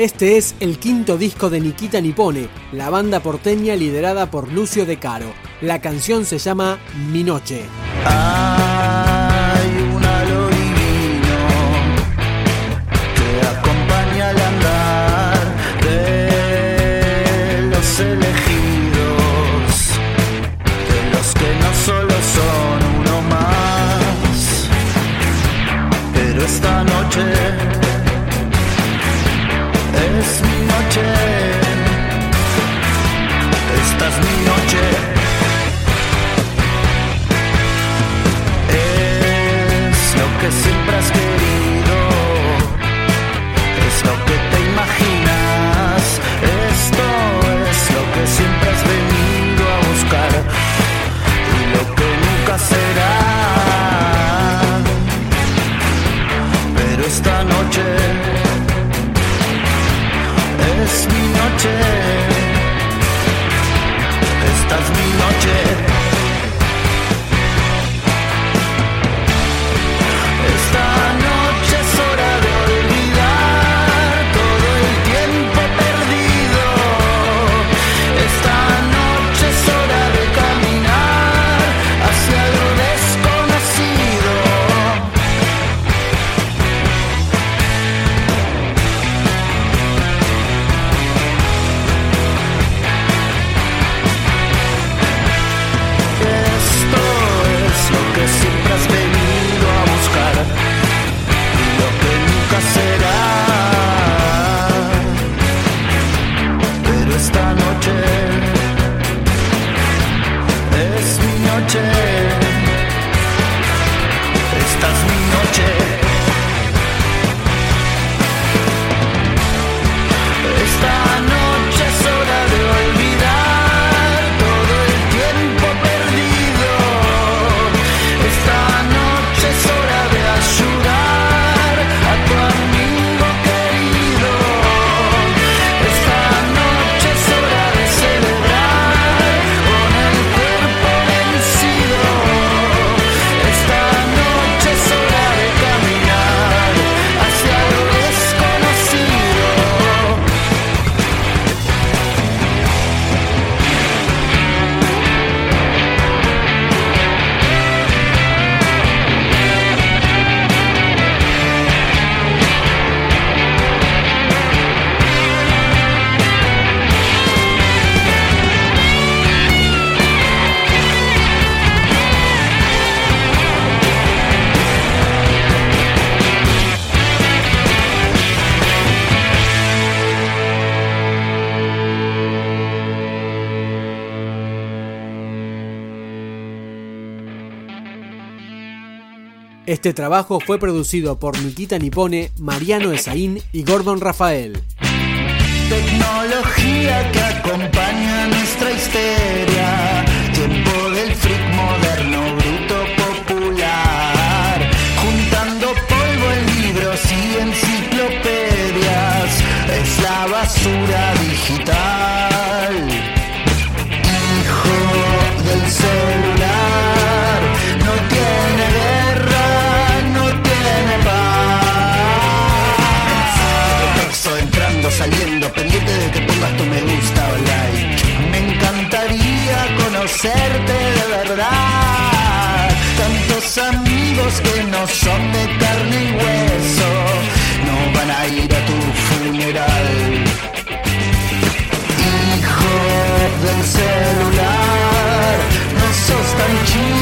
Este es el quinto disco de Nikita Nipone, la banda porteña liderada por Lucio De Caro. La canción se llama Mi Noche. Hay noche, esta es mi noche. Este trabajo fue producido por Nikita Nipone, Mariano Esaín y Gordon Rafael. Tecnología que acompaña nuestra histeria. Tiempo del freak moderno, bruto popular. Juntando polvo en libros y enciclopedias. Es la basura digital. Que no son de carne y hueso, no van a ir a tu funeral. Hijo del celular, no sos tan chico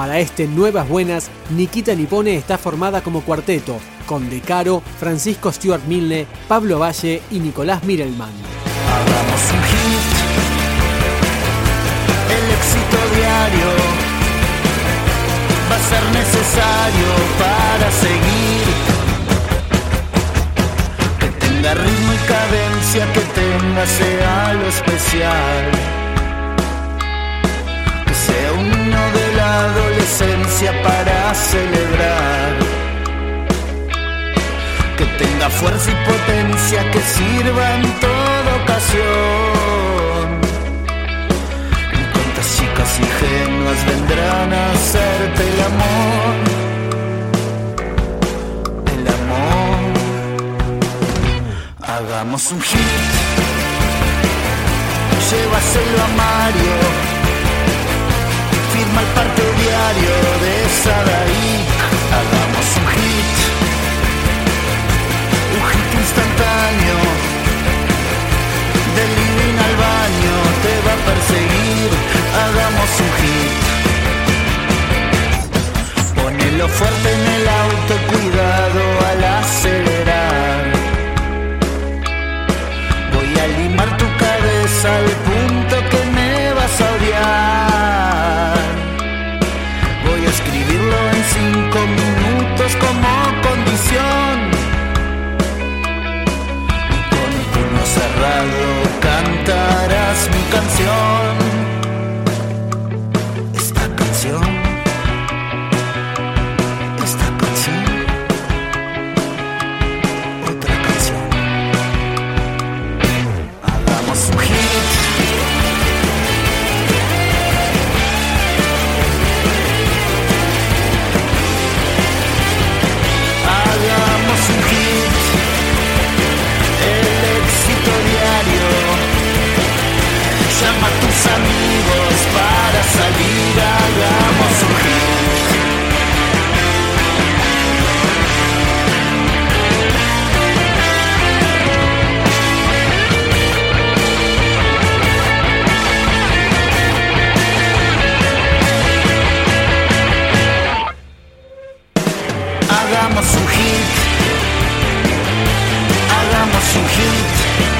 Para este Nuevas Buenas, Nikita Nipone está formada como cuarteto, con De Caro, Francisco Stuart Milne, Pablo Valle y Nicolás Mirelman. Hagamos un hit, el éxito diario va a ser necesario para seguir. Que tenga ritmo y cadencia, que tenga sea lo especial. Adolescencia para celebrar. Que tenga fuerza y potencia, que sirva en toda ocasión. Y cuántas chicas ingenuas vendrán a hacerte el amor. El amor. Hagamos un hit. Llévaselo a Mario. El parte diario de Sadaik. Hagamos un hit. Un hit instantáneo. Del living al baño te va a perseguir. Hagamos un hit. Ponelo fuerte Llama a tus amigos para salir. Hagamos un hit. Hagamos un hit. Hagamos un hit.